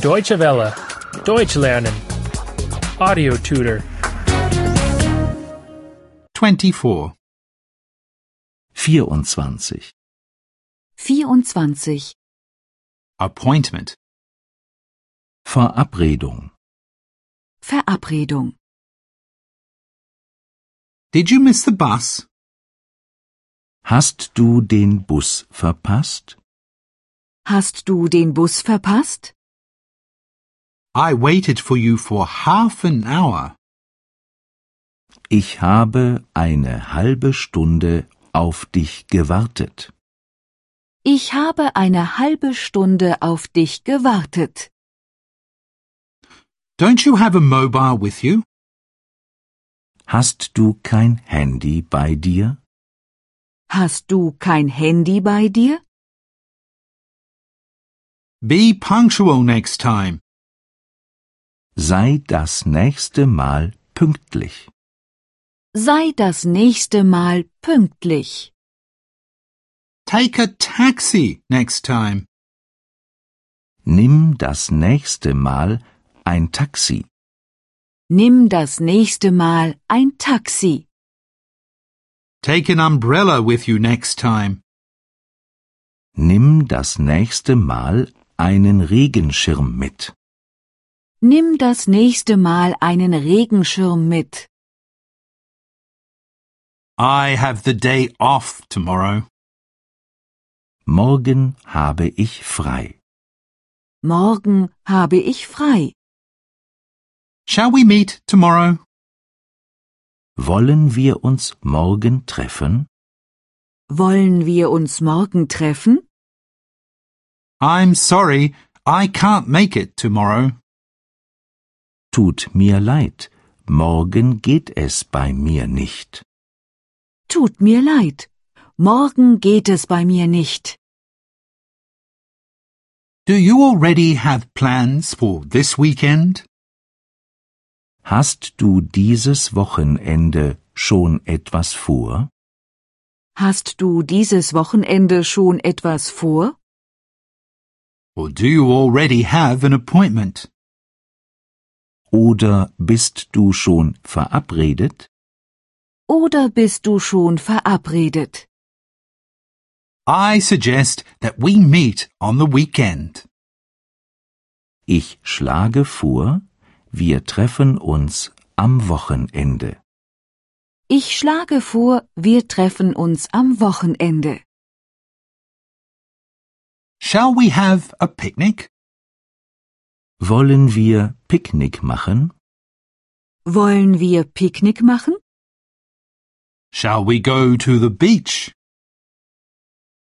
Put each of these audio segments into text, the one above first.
Deutsche Welle. Deutsch lernen. Audio tutor. 24. 24. 24. Appointment. Verabredung. Verabredung. Did you miss the bus? Hast du den Bus verpasst? Hast du den Bus verpasst? I waited for you for half an hour. Ich habe eine halbe Stunde auf dich gewartet. Ich habe eine halbe Stunde auf dich gewartet. Don't you have a mobile with you? Hast du kein Handy bei dir? Hast du kein Handy bei dir? Be punctual next time. Sei das nächste Mal pünktlich. Sei das nächste Mal pünktlich. Take a taxi next time. Nimm das nächste Mal ein Taxi. Nimm das nächste Mal ein Taxi. Take an umbrella with you next time. Nimm das nächste Mal einen Regenschirm mit. Nimm das nächste Mal einen Regenschirm mit. I have the day off tomorrow. Morgen habe ich frei. Morgen habe ich frei. Shall we meet tomorrow? Wollen wir uns morgen treffen? Wollen wir uns morgen treffen? I'm sorry, I can't make it tomorrow. Tut mir leid, morgen geht es bei mir nicht. Tut mir leid. Morgen geht es bei mir nicht. Do you already have plans for this weekend? Hast du dieses Wochenende schon etwas vor? Hast du dieses Wochenende schon etwas vor? Or do you already have an appointment? Oder bist du schon verabredet? Oder bist du schon verabredet? I suggest that we meet on the weekend. Ich schlage vor, wir treffen uns am Wochenende. Ich schlage vor, wir treffen uns am Wochenende. Shall we have a picnic? Wollen wir Picknick machen? Wollen wir Picknick machen? Shall we go to the beach?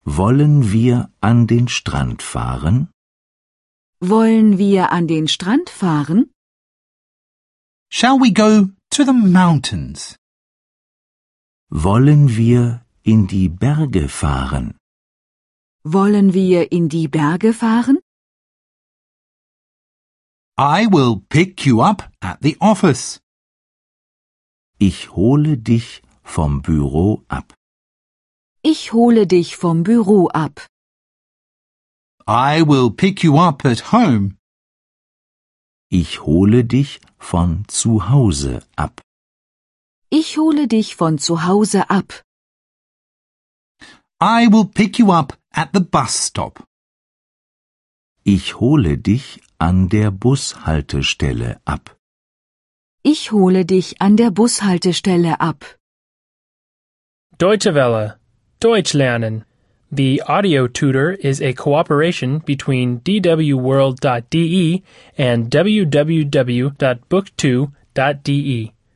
Wollen wir an den Strand fahren? Wollen wir an den Strand fahren? Shall we go to the mountains? Wollen wir in die Berge fahren? Wollen wir in die Berge fahren? I will pick you up at the office. Ich hole dich vom Büro ab. Ich hole dich vom Büro ab. I will pick you up at home. Ich hole dich von zu Hause ab. Ich hole dich von zu Hause ab. I will pick you up at the bus stop. Ich hole dich an der Bushaltestelle ab. Ich hole dich an der Bushaltestelle ab. Deutsche Welle. Deutsch lernen. The audio tutor is a cooperation between dwworld.de and www.book2.de.